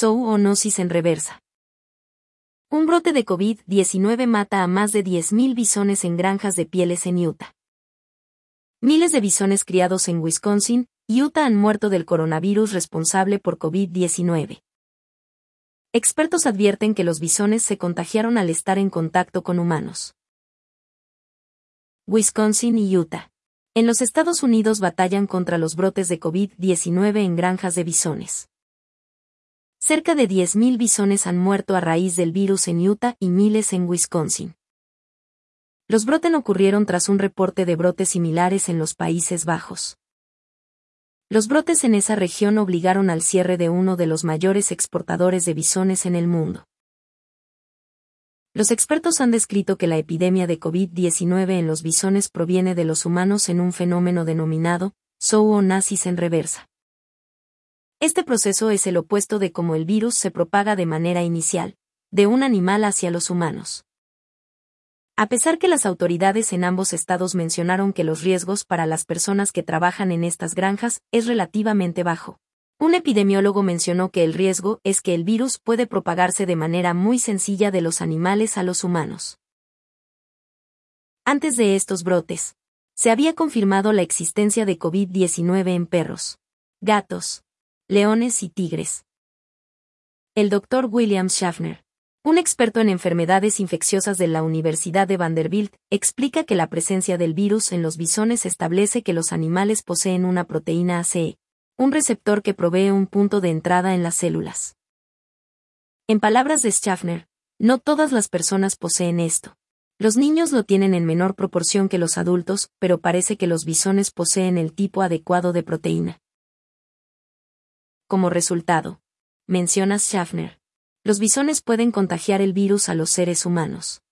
zoonosis en reversa. Un brote de COVID-19 mata a más de 10.000 bisones en granjas de pieles en Utah. Miles de bisones criados en Wisconsin, Utah han muerto del coronavirus responsable por COVID-19. Expertos advierten que los bisones se contagiaron al estar en contacto con humanos. Wisconsin y Utah. En los Estados Unidos batallan contra los brotes de COVID-19 en granjas de bisones. Cerca de 10.000 bisones han muerto a raíz del virus en Utah y miles en Wisconsin. Los brotes ocurrieron tras un reporte de brotes similares en los Países Bajos. Los brotes en esa región obligaron al cierre de uno de los mayores exportadores de bisones en el mundo. Los expertos han descrito que la epidemia de COVID-19 en los bisones proviene de los humanos en un fenómeno denominado zoonosis en reversa. Este proceso es el opuesto de cómo el virus se propaga de manera inicial, de un animal hacia los humanos. A pesar que las autoridades en ambos estados mencionaron que los riesgos para las personas que trabajan en estas granjas es relativamente bajo. Un epidemiólogo mencionó que el riesgo es que el virus puede propagarse de manera muy sencilla de los animales a los humanos. Antes de estos brotes, se había confirmado la existencia de COVID-19 en perros, gatos, leones y tigres. El doctor William Schaffner, un experto en enfermedades infecciosas de la Universidad de Vanderbilt, explica que la presencia del virus en los bisones establece que los animales poseen una proteína ACE, un receptor que provee un punto de entrada en las células. En palabras de Schaffner, no todas las personas poseen esto. Los niños lo tienen en menor proporción que los adultos, pero parece que los bisones poseen el tipo adecuado de proteína. Como resultado, menciona Schaffner, los bisones pueden contagiar el virus a los seres humanos.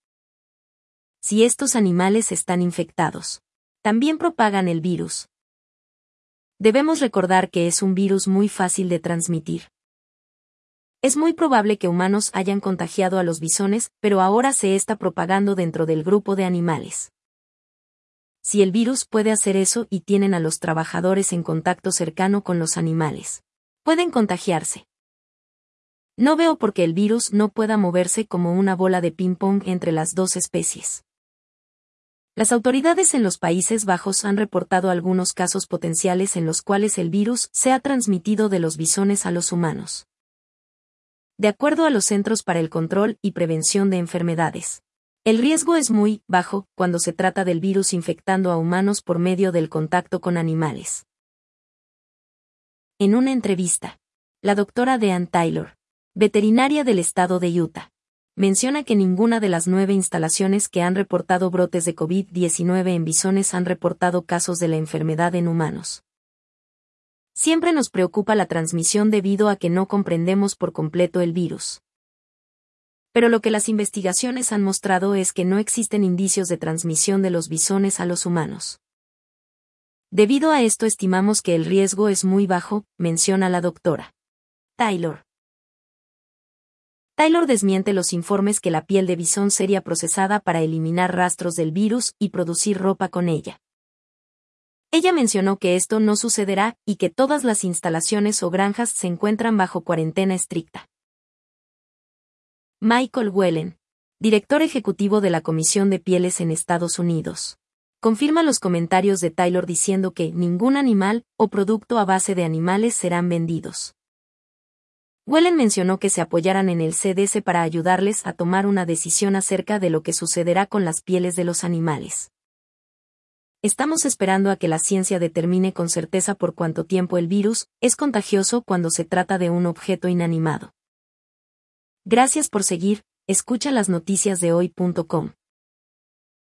Si estos animales están infectados, también propagan el virus, debemos recordar que es un virus muy fácil de transmitir. Es muy probable que humanos hayan contagiado a los bisones, pero ahora se está propagando dentro del grupo de animales. Si el virus puede hacer eso y tienen a los trabajadores en contacto cercano con los animales, pueden contagiarse. No veo por qué el virus no pueda moverse como una bola de ping-pong entre las dos especies. Las autoridades en los Países Bajos han reportado algunos casos potenciales en los cuales el virus se ha transmitido de los bisones a los humanos. De acuerdo a los Centros para el Control y Prevención de Enfermedades, el riesgo es muy bajo cuando se trata del virus infectando a humanos por medio del contacto con animales. En una entrevista, la doctora Deanne Taylor, veterinaria del estado de Utah, menciona que ninguna de las nueve instalaciones que han reportado brotes de COVID-19 en bisones han reportado casos de la enfermedad en humanos. Siempre nos preocupa la transmisión debido a que no comprendemos por completo el virus. Pero lo que las investigaciones han mostrado es que no existen indicios de transmisión de los bisones a los humanos. Debido a esto estimamos que el riesgo es muy bajo, menciona la doctora. Taylor. Taylor desmiente los informes que la piel de bisón sería procesada para eliminar rastros del virus y producir ropa con ella. Ella mencionó que esto no sucederá y que todas las instalaciones o granjas se encuentran bajo cuarentena estricta. Michael Wellen, director ejecutivo de la Comisión de Pieles en Estados Unidos, confirma los comentarios de Taylor diciendo que ningún animal o producto a base de animales serán vendidos. Wellen mencionó que se apoyaran en el CDC para ayudarles a tomar una decisión acerca de lo que sucederá con las pieles de los animales. Estamos esperando a que la ciencia determine con certeza por cuánto tiempo el virus es contagioso cuando se trata de un objeto inanimado. Gracias por seguir, escucha las noticias de hoy.com.